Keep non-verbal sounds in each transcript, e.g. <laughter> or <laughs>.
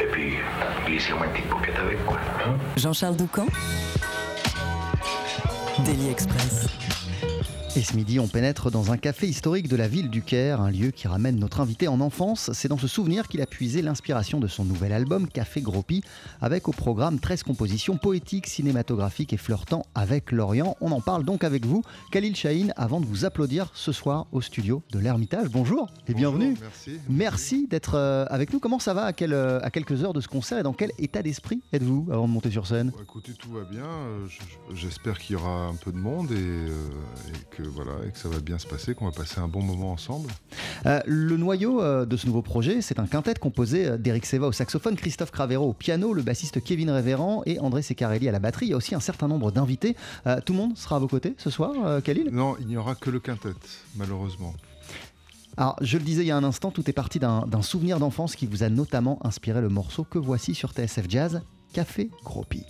Et puis, glissez-moi une petite paupiette avec, quoi. hein? Jean-Charles Doucan Daily Express. Et ce midi, on pénètre dans un café historique de la ville du Caire, un lieu qui ramène notre invité en enfance. C'est dans ce souvenir qu'il a puisé l'inspiration de son nouvel album Café Gropi, avec au programme 13 compositions poétiques, cinématographiques et flirtant avec l'Orient. On en parle donc avec vous, Khalil Chahine, avant de vous applaudir ce soir au studio de l'Ermitage. Bonjour et bienvenue. Merci. Merci d'être euh, avec nous. Comment ça va? À, quel, euh, à quelques heures de ce concert et dans quel état d'esprit êtes-vous avant de monter sur scène? Écoutez, tout va bien. Euh, je- je- J'espère qu'il y aura un peu de monde et, et que voilà et que ça va bien se passer, qu'on va passer un bon moment ensemble. Euh, le noyau euh, de ce nouveau projet, c'est un quintet composé euh, d'Eric Seva au saxophone, Christophe Cravero au piano, le bassiste Kevin Révérend et André Secarelli à la batterie. Il y a aussi un certain nombre d'invités. Euh, tout le monde sera à vos côtés ce soir, Khalil? Non, il n'y aura que le quintet, malheureusement. Alors, je le disais il y a un instant, tout est parti d'un d'un souvenir d'enfance qui vous a notamment inspiré le morceau que voici sur TSF Jazz, Café Gropi.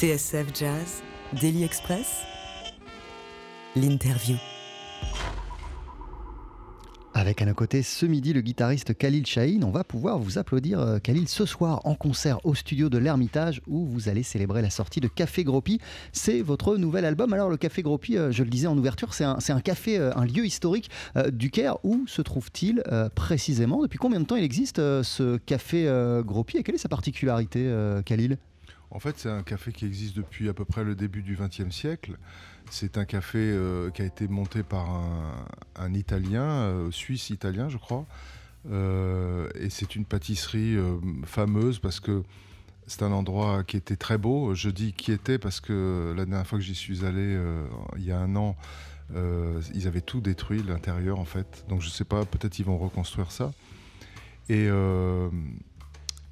TSF Jazz, Daily Express, l'interview. Avec à nos côtés ce midi le guitariste Khalil Shahin, on va pouvoir vous applaudir euh, Khalil ce soir en concert au studio de l'Ermitage où vous allez célébrer la sortie de Café Gropi. C'est votre nouvel album. Alors le Café Gropi, euh, je le disais en ouverture, c'est un, un café, euh, un lieu historique du Caire. Où se trouve-t-il précisément? Depuis combien de temps il existe ce Café Gropi? Et quelle est sa particularité Khalil? En fait, c'est un café qui existe depuis à peu près le début du XXe siècle. C'est un café euh, qui a été monté par un, Italien, euh, Suisse-Italien, je crois. Euh, et c'est une pâtisserie fameuse parce que c'est un endroit qui était très beau. Je dis qui était parce que la dernière fois que j'y suis allé, il y a un an, ils avaient tout détruit, l'intérieur en fait. Donc je sais pas, peut-être ils vont reconstruire ça. Et,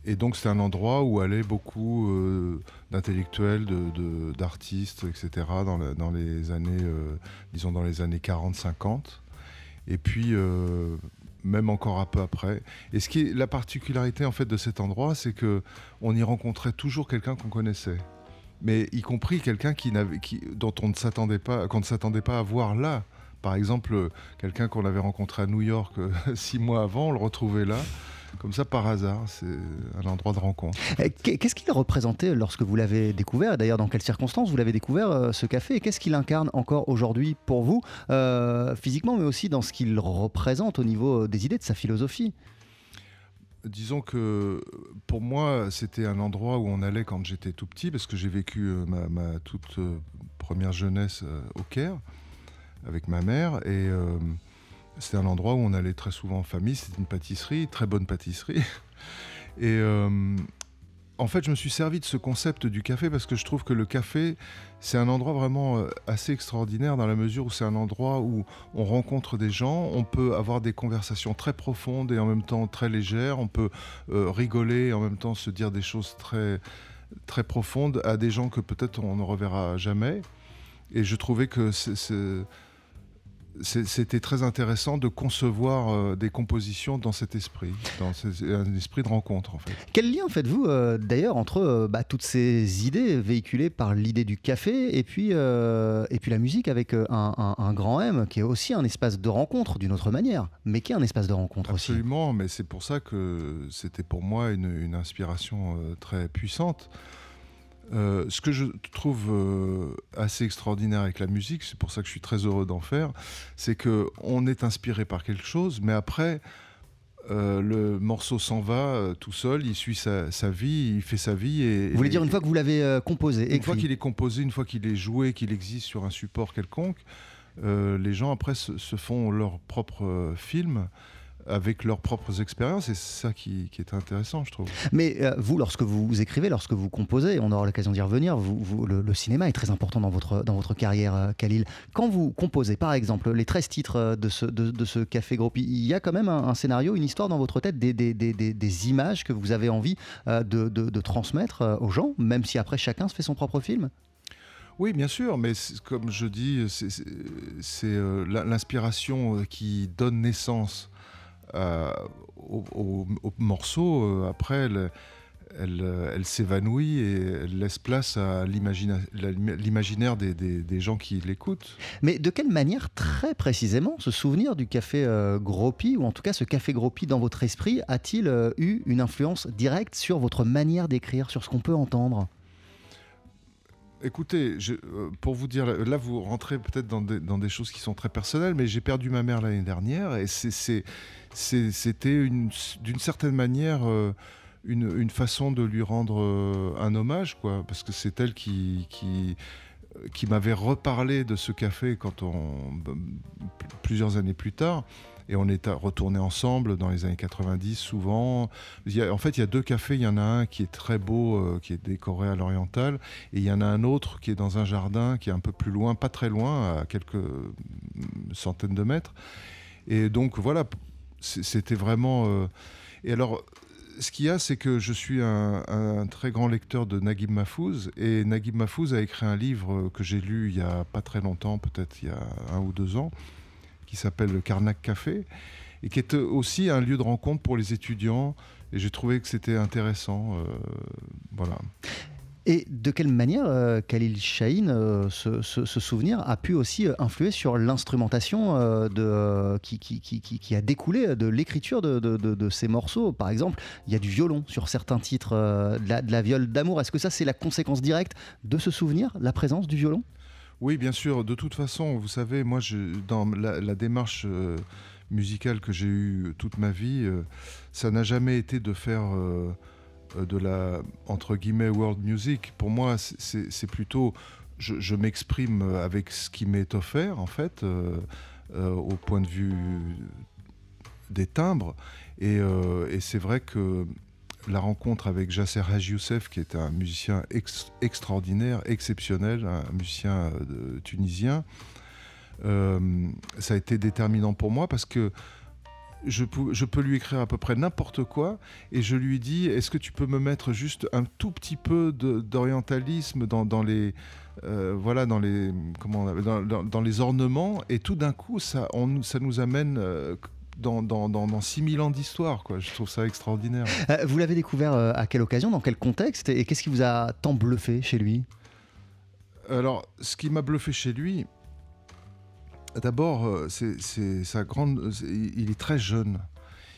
et donc c'est un endroit où allaient beaucoup euh, d'intellectuels, d'artistes, etc. Dans, les années, euh, disons dans les années 40-50. Et puis euh, même encore un peu après. Et ce qui est la particularité en fait de cet endroit, c'est que on y rencontrait toujours quelqu'un qu'on connaissait, mais y compris quelqu'un dont on qu'on ne s'attendait pas à voir là. Par exemple, quelqu'un qu'on avait rencontré à New York <laughs> six mois avant, on le retrouvait là, comme ça par hasard. C'est un endroit de rencontre. Qu'est- Qu'est-ce qu'il représentait lorsque vous l'avez découvert? Et d'ailleurs, dans quelles circonstances vous l'avez découvert, euh, ce café? Et qu'est-ce qu'il incarne encore aujourd'hui pour vous, euh, physiquement, mais aussi dans ce qu'il représente au niveau euh, des idées, de sa philosophie? Disons que pour moi, c'était un endroit où on allait quand j'étais tout petit, parce que j'ai vécu ma, ma toute première jeunesse au Caire avec ma mère. Et euh, c'était un endroit où on allait très souvent en famille. C'était une pâtisserie, très bonne pâtisserie. <laughs> Et euh, en fait, je me suis servi de ce concept du café parce que je trouve que le café, c'est un endroit vraiment euh, assez extraordinaire dans la mesure où c'est un endroit où on rencontre des gens, on peut avoir des conversations très profondes et en même temps très légères, on peut euh, rigoler et en même temps se dire des choses très, très profondes à des gens que peut-être on ne reverra jamais. Et je trouvais que c'est- c'était très intéressant de concevoir euh, des compositions dans cet esprit, dans un esprit de rencontre en fait. Quel lien faites-vous euh, d'ailleurs entre euh, bah, toutes ces idées véhiculées par l'idée du café et puis, et puis la musique avec un, un- un grand M qui est aussi un espace de rencontre d'une autre manière, mais qui est un espace de rencontre aussi Absolument, mais c'est pour ça que c'était pour moi une, une inspiration très puissante. Euh, ce que je trouve euh, assez extraordinaire avec la musique, c'est pour ça que je suis très heureux d'en faire, c'est que on est inspiré par quelque chose, mais après euh, le morceau s'en va tout seul, il suit sa, sa vie, il fait sa vie. Et, Vous voulez et- dire une fois que vous l'avez composé, une fois qu'il est composé, une fois qu'il est joué, qu'il existe sur un support quelconque, les gens après se, se font leur propre film avec leurs propres expériences et c'est ça qui, qui est intéressant, je trouve. Mais euh, vous, lorsque vous écrivez, lorsque vous composez, on aura l'occasion d'y revenir, vous, vous- le, le cinéma est très important dans votre, dans votre carrière, euh, Khalil. Quand vous composez, par exemple, les 13 titres euh, de ce, de, de ce Café Gropi, il y a quand même un, un scénario, une histoire dans votre tête, des, des, des- des- images que vous avez envie de, de- de transmettre aux gens, même si après chacun se fait son propre film? Oui, bien sûr, mais comme je dis, c'est- euh, l'inspiration qui donne naissance au, au- au morceau. euh, après, euh, elle s'évanouit et elle laisse place à l'imaginaire des, gens qui l'écoutent. Mais de quelle manière, très précisément, ce souvenir du Café euh, Gropi, ou en tout cas ce Café Gropi dans votre esprit, a-t-il euh, eu une influence directe sur votre manière d'écrire, sur ce qu'on peut entendre? Écoutez, euh, pour vous dire, là vous rentrez peut-être dans des, choses qui sont très personnelles, mais j'ai perdu ma mère l'année dernière et c'était une- d'une certaine manière euh, une, façon de lui rendre euh, un hommage, quoi, parce que c'est elle qui, qui, m'avait reparlé de ce café quand on, b- plusieurs années plus tard. Et on est retourné ensemble dans les années 90 souvent. En fait, il y a deux cafés. Il y en a un qui est très beau, euh, qui est décoré à l'oriental. Et il y en a un autre qui est dans un jardin qui est un peu plus loin, pas très loin, à quelques mm, centaines de mètres. Et donc voilà, c'était vraiment... euh, Et alors, ce qu'il y a, c'est que je suis un, un très grand lecteur de Naguib Mahfouz. Et Naguib Mahfouz a écrit un livre que j'ai lu il y a pas très longtemps, peut-être il y a un ou deux ans, qui s'appelle le Karnak Café, et qui est aussi un lieu de rencontre pour les étudiants. Et j'ai trouvé que c'était intéressant. euh, voilà. Et de quelle manière euh, Khalil Shahin, euh, ce, souvenir, a pu aussi euh, influer sur l'instrumentation de qui, qui, qui, qui, a découlé de l'écriture de, de, ces morceaux? Par exemple, il y a du violon sur certains titres, de la viole d'amour. Est-ce que ça, c'est la conséquence directe de ce souvenir, la présence du violon? Oui, bien sûr. De toute façon, vous savez, moi, dans la, démarche musicale que j'ai eue toute ma vie, ça n'a jamais été de faire euh, de la entre guillemets world music. Pour moi, c'est plutôt je, m'exprime avec ce qui m'est offert en fait, euh, euh, au point de vue des timbres. Et, c'est vrai que la rencontre avec Jasser Haj Youssef, qui est un musicien extraordinaire, exceptionnel, un musicien tunisien, ça a été déterminant pour moi parce que je, peux, lui écrire à peu près n'importe quoi et je lui dis est-ce que tu peux me mettre juste un tout petit peu d'orientalisme dans, les euh, voilà dans les comment dans, les ornements et tout d'un coup ça nous amène euh, dans, dans, dans, 6000 ans d'histoire. Quoi. Je trouve ça extraordinaire. Euh, vous l'avez découvert à quelle occasion, dans quel contexte Et qu'est-ce qui vous a tant bluffé chez lui? Alors, ce qui m'a bluffé chez lui, D'abord, euh, c'est sa grande. il est très jeune.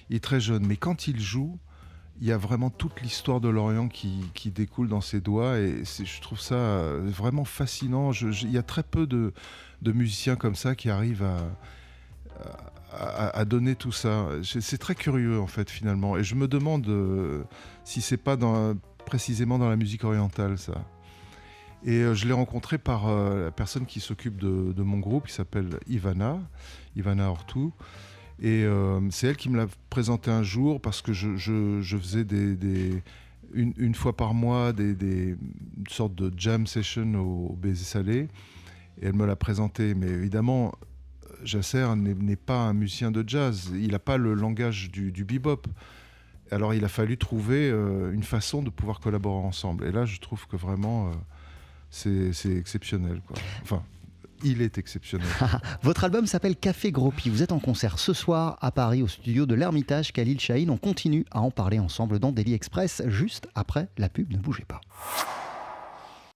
Il est très jeune, mais quand il joue, il y a vraiment toute l'histoire de l'Orient qui, découle dans ses doigts et je trouve ça euh, vraiment fascinant. il y a très peu de, musiciens comme ça qui arrivent à, donner tout ça. C'est très curieux en fait finalement et je me demande euh, si c'est pas précisément dans la musique orientale ça. Et euh, je l'ai rencontré par euh, la personne qui s'occupe de, mon groupe, qui s'appelle Ivana, Ivana Ortou. Et euh, c'est elle qui me l'a présenté un jour parce que je, faisais une, fois par mois des, des, une sorte de jam session au, Baiser Salé. Et elle me l'a présenté. Mais évidemment, Jasser n'est pas un musicien de jazz. Il n'a pas le langage du, bebop. Alors il a fallu trouver une façon de pouvoir collaborer ensemble. Et là, je trouve que vraiment c'est exceptionnel. Enfin, il est exceptionnel. <laughs> Votre album s'appelle Café Gropi. Vous êtes en concert ce soir à Paris au studio de l'Ermitage Khalil Shahin. On continue à en parler ensemble dans Daily Express juste après la pub. Ne bougez pas.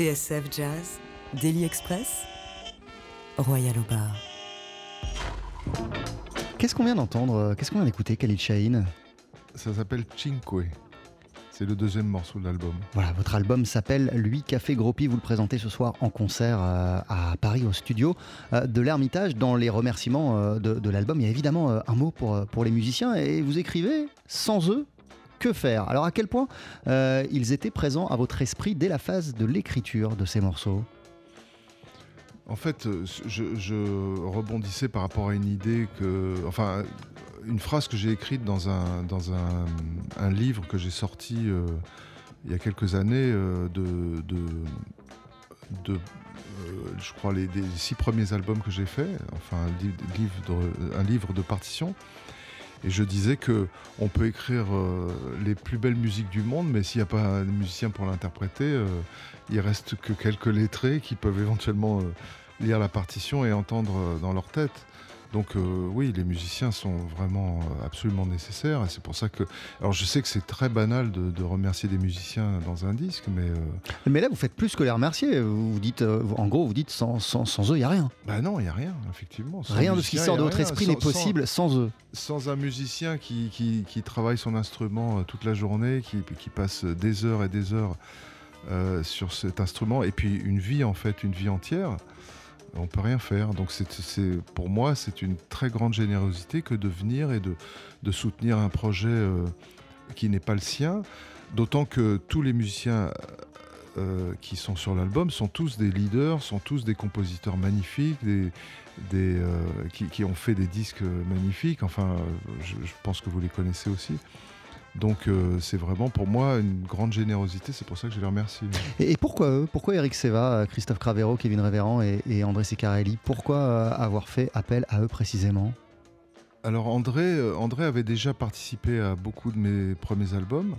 TSF Jazz, Daily Express, Royal au bar. Qu'est-ce qu'on vient d'entendre Qu'est-ce qu'on vient d'écouter, Khalid Shaheen? Ça s'appelle Cinque. C'est le deuxième morceau de l'album. Voilà, votre album s'appelle Lui Café Gropi. Vous le présentez ce soir en concert euh, à Paris au studio euh, de l'Ermitage. Dans les remerciements euh, de, de l'album, il y a évidemment euh, un mot pour, euh, pour les musiciens et vous écrivez Sans eux, que faire Alors à quel point euh, ils étaient présents à votre esprit dès la phase de l'écriture de ces morceaux? En fait, euh, je, rebondissais par rapport à une idée que. Enfin, une phrase que j'ai écrite dans un, livre que j'ai sorti euh, il y a quelques années de. je crois les, six premiers albums que j'ai faits, enfin un, li- livre de, un livre de partition. Et je disais que on peut écrire euh, les plus belles musiques du monde, mais s'il n'y a pas un musicien pour l'interpréter, euh, il reste que quelques lettrés qui peuvent éventuellement euh, lire la partition et entendre euh, dans leur tête. Donc euh, oui, les musiciens sont vraiment euh, absolument nécessaires. Et c'est pour ça que... Alors je sais que c'est très banal de, de remercier des musiciens dans un disque, mais... euh, Mais là, vous faites plus que les remercier. Vous dites, euh, en gros, vous dites sans, sans, sans eux, il n'y a rien. bah non, il n'y a rien, effectivement. Sans rien de ce qui sort de votre esprit n'est possible sans eux. sans un musicien qui, qui, qui travaille son instrument toute la journée, qui, qui passe des heures et des heures sur cet instrument, et puis une vie en fait, une vie entière, on peut rien faire. Donc c'est, pour moi, c'est une très grande générosité que de venir et de, soutenir un projet euh, qui n'est pas le sien, d'autant que tous les musiciens euh, qui sont sur l'album sont tous des leaders, sont tous des compositeurs magnifiques, euh, qui, ont fait des disques magnifiques. Enfin, je, je pense que vous les connaissez aussi. Donc euh, c'est vraiment pour moi une grande générosité, c'est pour ça que je les remercie. Et, et pourquoi eux Pourquoi Eric Seva, euh, Christophe Cravero, Kevin Révérend et, et André Secarelli Pourquoi euh, avoir fait appel à eux précisément? Alors André, André avait déjà participé à beaucoup de mes premiers albums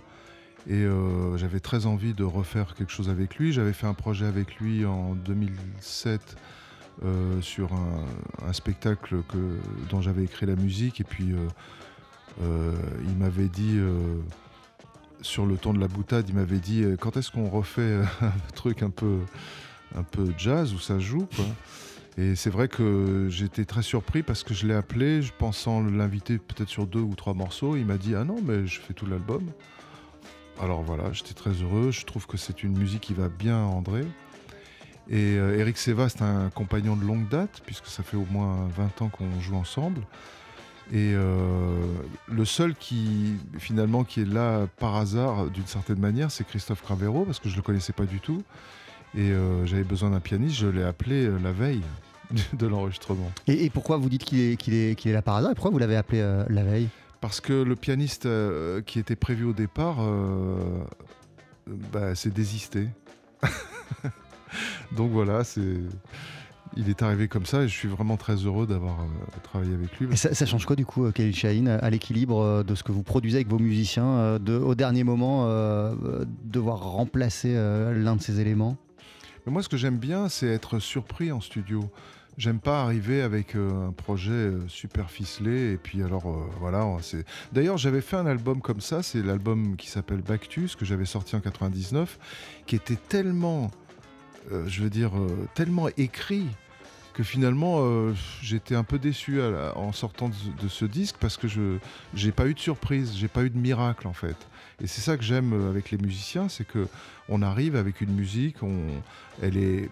et euh, j'avais très envie de refaire quelque chose avec lui. J'avais fait un projet avec lui en 2007 euh, sur un, un spectacle que, dont j'avais écrit la musique et puis il m'avait dit euh, sur le ton de la boutade, il m'avait dit euh, quand est-ce qu'on refait euh, <laughs> un truc un peu, un peu jazz où ça joue. Et c'est vrai que j'étais très surpris parce que je l'ai appelé, je pensant l'inviter peut-être sur deux ou trois morceaux. Il m'a dit ah non mais je fais tout l'album. Alors voilà, j'étais très heureux. Je trouve que c'est une musique qui va bien à André. Et euh, Eric Seva, c'est un compagnon de longue date puisque ça fait au moins 20 ans qu'on joue ensemble. Et euh, le seul qui finalement qui est là par hasard d'une certaine manière, c'est Christophe Cravero parce que je le connaissais pas du tout. Et euh, j'avais besoin d'un pianiste, je l'ai appelé euh, la veille <laughs> de l'enregistrement. et, et pourquoi vous dites qu'il est, qu'il est, qu'il est là par hasard Et pourquoi vous l'avez appelé euh, la veille? Parce que le pianiste qui était prévu au départ bah, s'est désisté. <laughs> Donc voilà, c'est. Il est arrivé comme ça et je suis vraiment très heureux d'avoir euh, travaillé avec lui. Et ça, ça change quoi du coup, euh, Khalil Shaheen, à l'équilibre euh, de ce que vous produisez avec vos musiciens, euh, de, au dernier moment, euh, euh, devoir remplacer euh, l'un de ces éléments? Mais moi, ce que j'aime bien, c'est être surpris en studio. J'aime pas arriver avec euh, un projet euh, super ficelé et puis alors euh, voilà. c'est- D'ailleurs, j'avais fait un album comme ça. C'est l'album qui s'appelle Bactus que j'avais sorti en 99, qui était tellement, euh, je veux dire, euh, tellement écrit que finalement euh, j'étais un peu déçu en sortant de, ce disque parce que je j'ai pas eu de surprise, j'ai pas eu de miracle en fait. Et c'est ça que j'aime avec les musiciens, c'est que on arrive avec une musique, elle est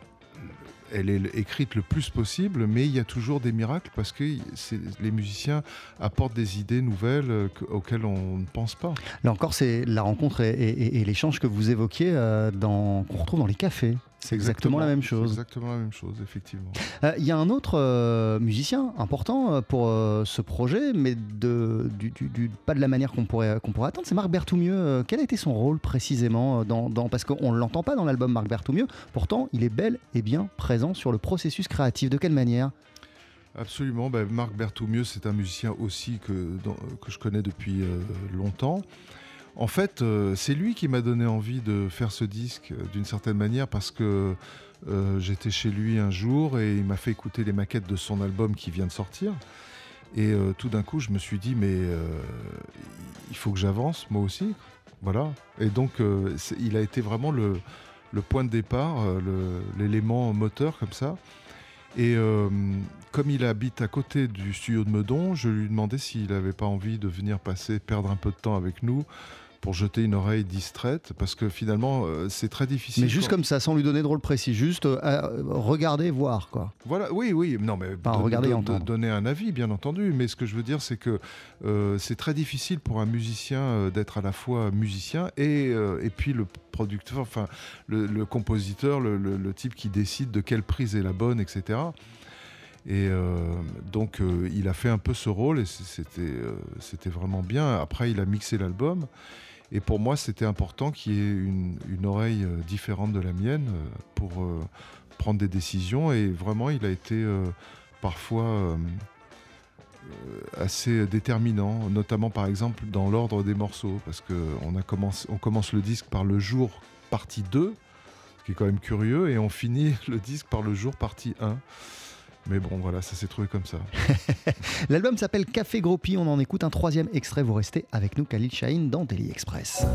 elle est écrite le plus possible, mais il y a toujours des miracles parce que les musiciens apportent des idées nouvelles que- auxquelles on ne pense pas. Là encore, c'est la rencontre et, l'échange que vous évoquiez qu'on retrouve dans les cafés. C'est exactement, la même chose. Exactement la même chose, effectivement. Euh, Il y a un autre euh, musicien important euh, pour euh, ce projet, mais de, du, du- du- pas de la manière qu'on pourrait, qu'on pourrait attendre. C'est Marc Berthoumieux. Quel a été son rôle précisément dans, dans- Parce qu'on ne l'entend pas dans l'album Marc Berthoumieux. Pourtant, il est bel et bien présent sur le processus créatif. De quelle manière? Absolument. Ben, Marc Berthoumieux, c'est un musicien aussi que, dans- que je connais depuis longtemps. En fait, euh, c'est lui qui m'a donné envie de faire ce disque euh, d'une certaine manière parce que euh, j'étais chez lui un jour et il m'a fait écouter les maquettes de son album qui vient de sortir. Et tout d'un coup, je me suis dit, mais il faut que j'avance moi aussi. Voilà. Et donc, il a été vraiment le, point de départ, l'élément moteur comme ça. Et comme il habite à côté du studio de Meudon, je lui demandais s'il n'avait pas envie de venir passer, perdre un peu de temps avec nous pour jeter une oreille distraite, parce que finalement, euh, c'est très difficile. Mais juste comme ça, sans lui donner de rôle précis, juste euh, regarder, voir, quoi. Voilà, oui, oui, non, mais pas regarder, entendre. donner un avis, bien entendu. Mais ce que je veux dire, c'est que euh, c'est très difficile pour un musicien d'être à la fois musicien et, et puis le producteur, enfin, le, compositeur, le, le, type qui décide de quelle prise est la bonne, etc. Et donc, il a fait un peu ce rôle et c'était c'était vraiment bien. Après, il a mixé l'album. Et pour moi, c'était important qu'il y ait une, oreille euh, différente de la mienne euh, pour euh, prendre des décisions. Et vraiment, il a été parfois assez déterminant, notamment par exemple dans l'ordre des morceaux, parce qu'on on commence le disque par le jour partie 2, ce qui est quand même curieux, et on finit <laughs> le disque par le jour partie 1. Mais bon, voilà, ça s'est trouvé comme ça. <laughs> L'album s'appelle Café Gropi. On en écoute un troisième extrait. Vous restez avec nous, Khalil Shahin, dans Daily Express.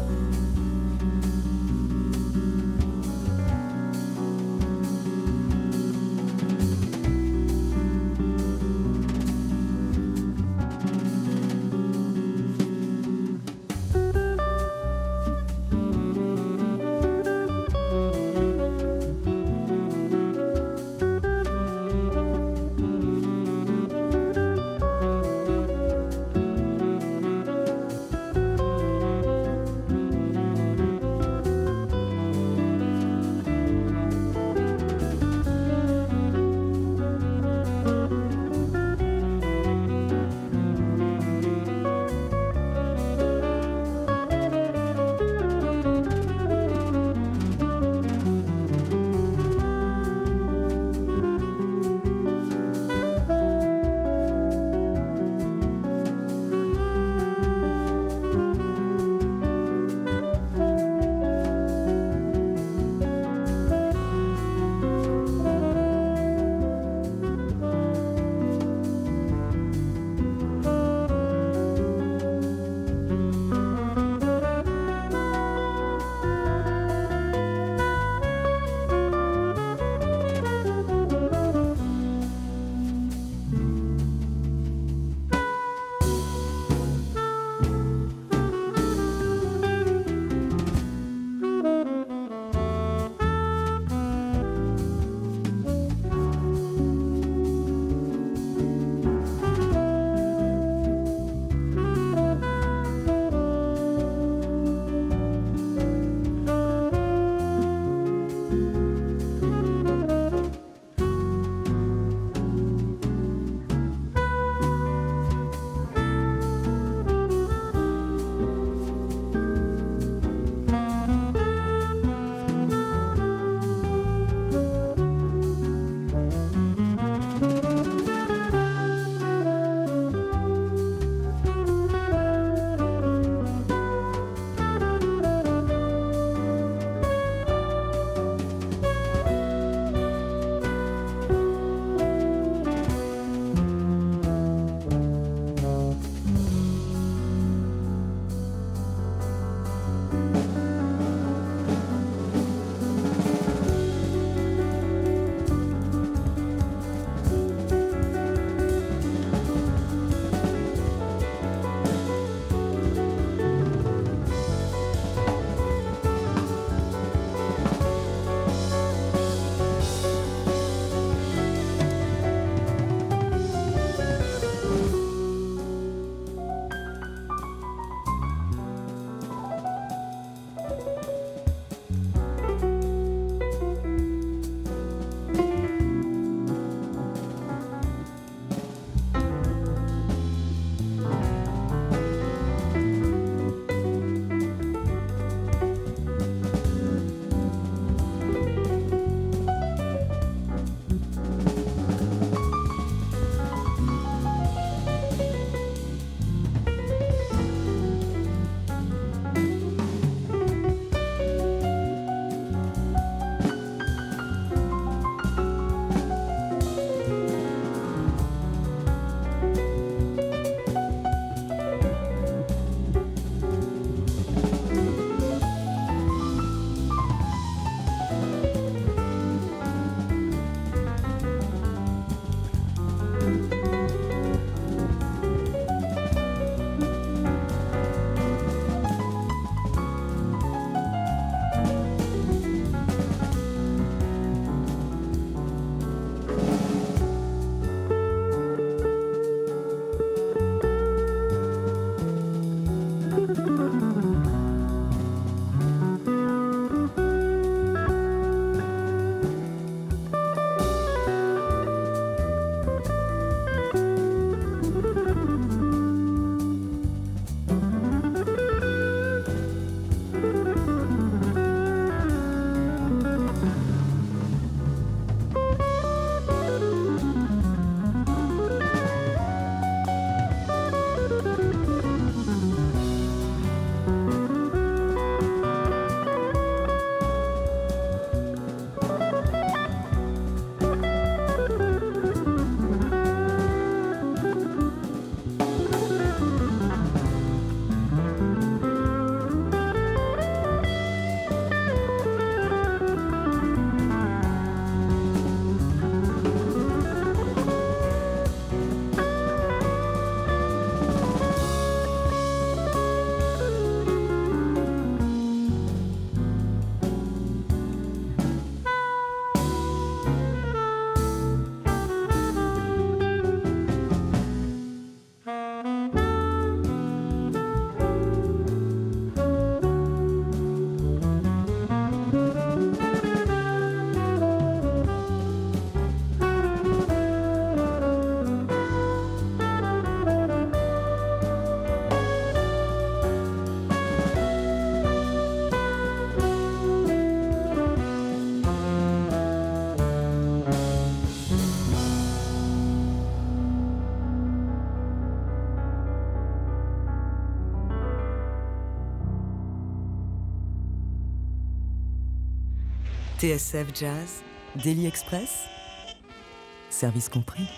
TSF Jazz, Daily Express, service compris.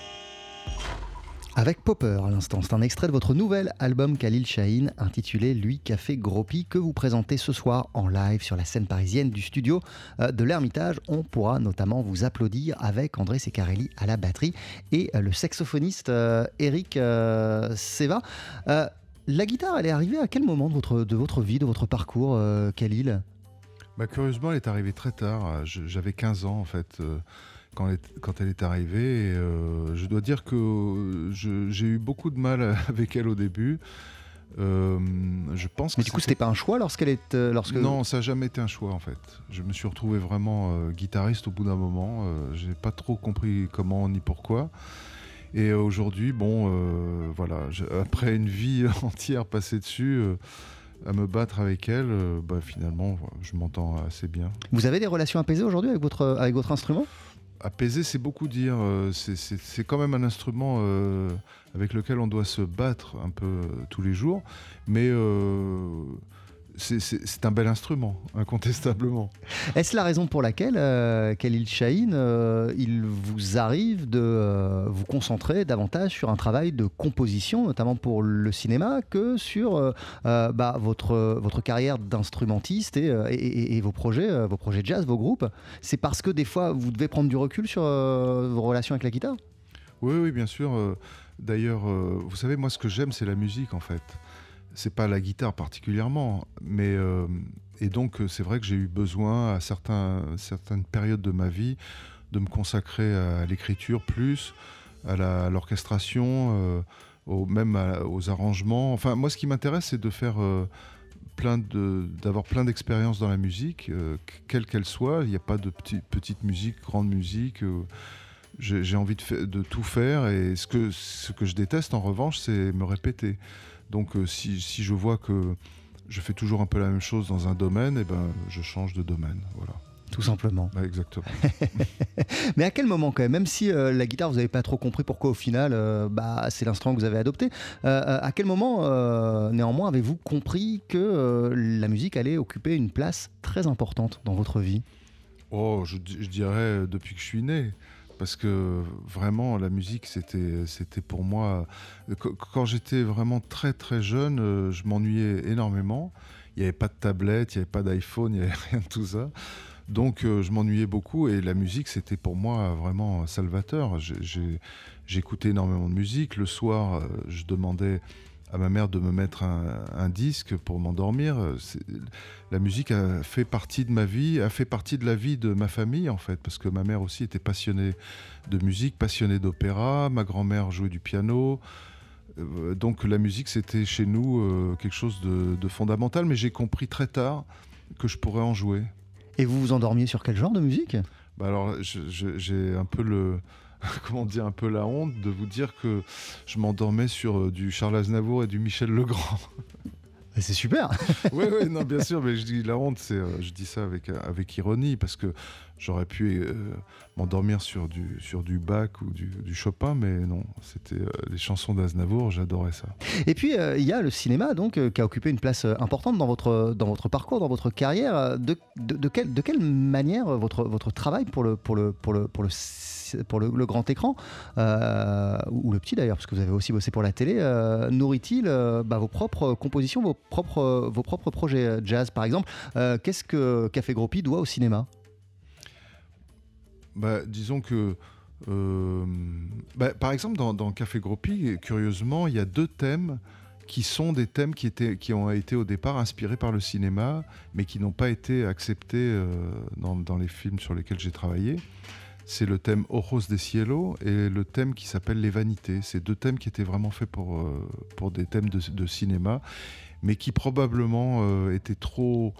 Avec Popper à l'instant, c'est un extrait de votre nouvel album Khalil Shaheen intitulé Lui Café Gropi que vous présentez ce soir en live sur la scène parisienne du studio euh, de l'Ermitage. On pourra notamment vous applaudir avec André Secarelli à la batterie et euh, le saxophoniste euh, Eric Seva. La guitare, elle est arrivée à quel moment de votre, de votre vie, de votre parcours, Khalil? Bah, Curieusement, elle est arrivée très tard. J'avais 15 ans en fait quand elle, est arrivée. Euh, je dois dire que j'ai eu beaucoup de mal <laughs> avec elle au début. Euh, je pense Mais du coup, c'était pas un choix lorsqu'elle est. Euh, lorsque... Non, ça n'a jamais été un choix en fait. Je me suis retrouvé vraiment guitariste au bout d'un moment. J'ai pas trop compris comment ni pourquoi. Et aujourd'hui, bon, voilà, après une vie <laughs> entière passée dessus à me battre avec elle, bah, finalement, je m'entends assez bien. Vous avez des relations apaisées aujourd'hui avec votre, avec votre instrument? Apaiser, c'est beaucoup dire. Euh, c'est quand même un instrument euh, avec lequel on doit se battre un peu euh, tous les jours. Mais c'est un bel instrument, incontestablement. Est-ce la raison pour laquelle, euh, Khalil Shaheen, euh, il vous arrive de euh, vous concentrer davantage sur un travail de composition, notamment pour le cinéma, que sur euh, bah, votre, votre carrière d'instrumentiste et, et, vos, projets, vos projets jazz, vos groupes? C'est parce que des fois, vous devez prendre du recul sur vos relations avec la guitare? Oui, oui, bien sûr. D'ailleurs, vous savez, moi, ce que j'aime, c'est la musique, en fait c'est pas la guitare particulièrement, mais euh, et donc euh, c'est vrai que j'ai eu besoin à certaines périodes de ma vie de me consacrer à l'écriture plus, à l'orchestration, euh, même aux arrangements. Enfin, moi, ce qui m'intéresse, c'est de faire plein d'avoir plein d'expériences dans la musique, quelle qu'elle soit. Il n'y a pas de petite musique, grande musique. j'ai envie de, tout faire et ce que je déteste en revanche, c'est me répéter. Donc euh, si, je vois que je fais toujours un peu la même chose dans un domaine, et eh ben, je change de domaine. Voilà. Tout simplement. Bah, exactement. <laughs> Mais à quel moment quand même, même si euh, la guitare, vous n'avez pas trop compris pourquoi au final, euh, bah, c'est l'instrument que vous avez adopté, à quel moment néanmoins avez-vous compris que la musique allait occuper une place très importante dans votre vie? Oh, je, je, dirais depuis que je suis né parce que vraiment la musique c'était c'était pour moi quand j'étais vraiment très très jeune euh, je m'ennuyais énormément. Il n'y avait pas de tablette il n'y avait pas d'iPhone il n'y avait <laughs> rien de tout ça. Donc euh, je m'ennuyais beaucoup et la musique c'était pour moi vraiment salvateur. J'écoutais énormément de musique. Le soir euh, je demandais à ma mère de me mettre un, disque pour m'endormir. La musique a fait partie de ma vie, a fait partie de la vie de ma famille en fait, parce que ma mère aussi était passionnée de musique, passionnée d'opéra, ma grand-mère jouait du piano. Euh, donc la musique, c'était chez nous euh, quelque chose de, fondamental, mais j'ai compris très tard que je pourrais en jouer. Et vous vous endormiez sur quel genre de musique? Bah Alors, j'ai un peu le, <laughs> comment dire, un peu la honte de vous dire que je m'endormais sur euh, du Charles Aznavour et du Michel Legrand. <laughs> C'est super. <laughs> oui, oui, non, bien sûr, mais je dis la honte, c'est, euh, je dis ça avec, euh, avec ironie parce que j'aurais pu m'endormir sur du, sur du Bach ou du, Chopin, mais non, c'était les chansons d'Aznavour, j'adorais ça. Et puis, il y a le cinéma, donc, qui a occupé une place importante dans votre, dans votre parcours, dans votre carrière. De, de, de, quelle, de quelle manière votre, votre travail pour le, pour le, pour le, pour le pour le, grand écran, euh, ou le petit d'ailleurs, parce que vous avez aussi bossé pour la télé, euh, nourrit-il euh, bah, vos propres compositions, vos propres, vos propres projets jazz par exemple Qu'est-ce que Café Gropi doit au cinéma? Bah, Disons que. Bah, par exemple, dans, Café Gropi, curieusement, il y a deux thèmes qui sont des thèmes qui, étaient, qui ont été au départ inspirés par le cinéma, mais qui n'ont pas été acceptés dans, les films sur lesquels j'ai travaillé c'est le thème Ojos de Cielo et le thème qui s'appelle Les Vanités. C'est deux thèmes qui étaient vraiment faits pour, euh, pour des thèmes de, cinéma, mais qui probablement euh, étaient trop,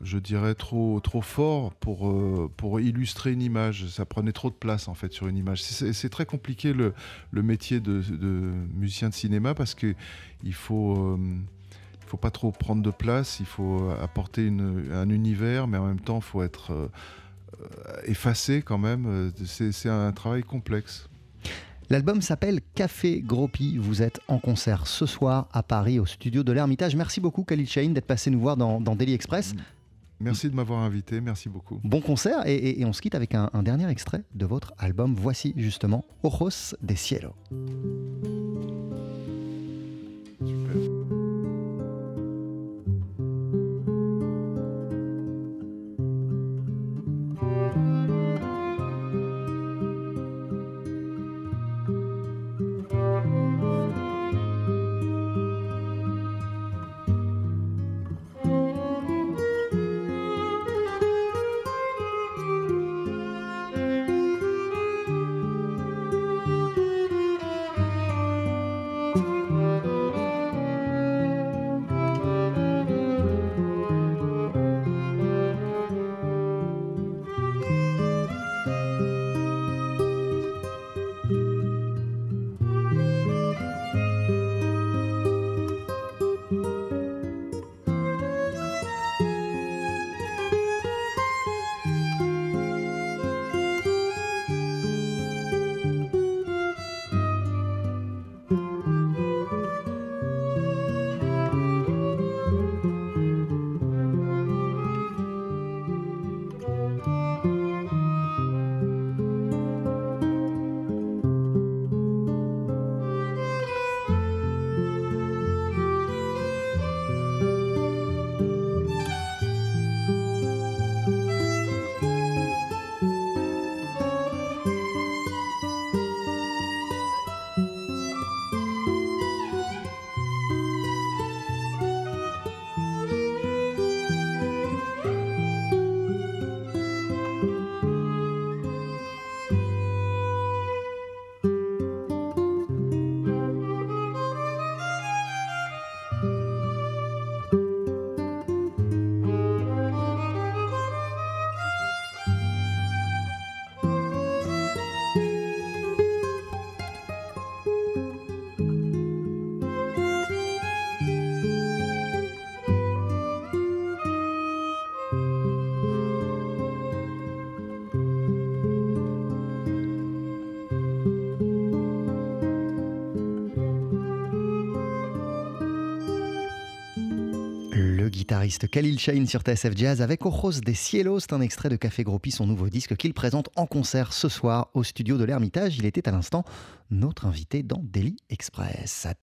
je dirais, trop, trop forts pour, euh, pour illustrer une image. Ça prenait trop de place en fait sur une image. C'est très compliqué le, métier de, musicien de cinéma parce qu'il faut faut pas trop prendre de place, il faut apporter un univers, mais en même temps, il faut être effacé quand même. Euh, c'est un travail complexe. L'album s'appelle Café Gropi. Vous êtes en concert ce soir à Paris au studio de l'Ermitage. Merci beaucoup Khalil Chahine d'être passé nous voir dans, Daily Express. Merci de m'avoir invité, merci beaucoup. Bon concert et, et- et on se quitte avec un, un dernier extrait de votre album. Voici justement Ojos de Cielo. Guitariste Khalil Shahin sur TSF Jazz avec Ojos de Cielo. C'est un extrait de Café Gropi, son nouveau disque qu'il présente en concert ce soir au studio de l'Ermitage. Il était à l'instant notre invité dans Daily Express.